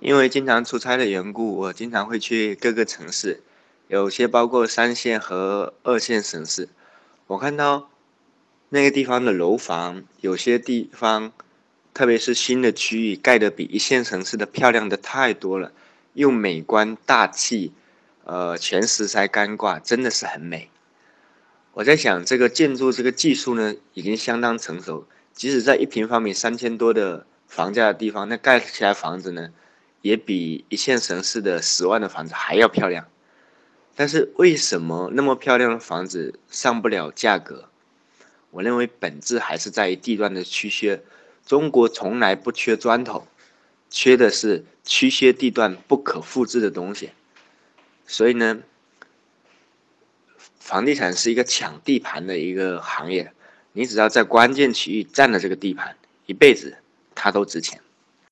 因为经常出差的缘故，我经常会去各个城市，有些包括三线和二线城市。我看到那个地方的楼房，有些地方，特别是新的区域，盖的比一线城市的漂亮的太多了，又美观大气，呃，全石材干挂，真的是很美。我在想，这个建筑这个技术呢，已经相当成熟，即使在一平方米三千多的房价的地方，那盖起来房子呢？也比一线城市的十万的房子还要漂亮，但是为什么那么漂亮的房子上不了价格？我认为本质还是在于地段的区缺。中国从来不缺砖头，缺的是区缺地段不可复制的东西。所以呢，房地产是一个抢地盘的一个行业，你只要在关键区域占了这个地盘，一辈子它都值钱。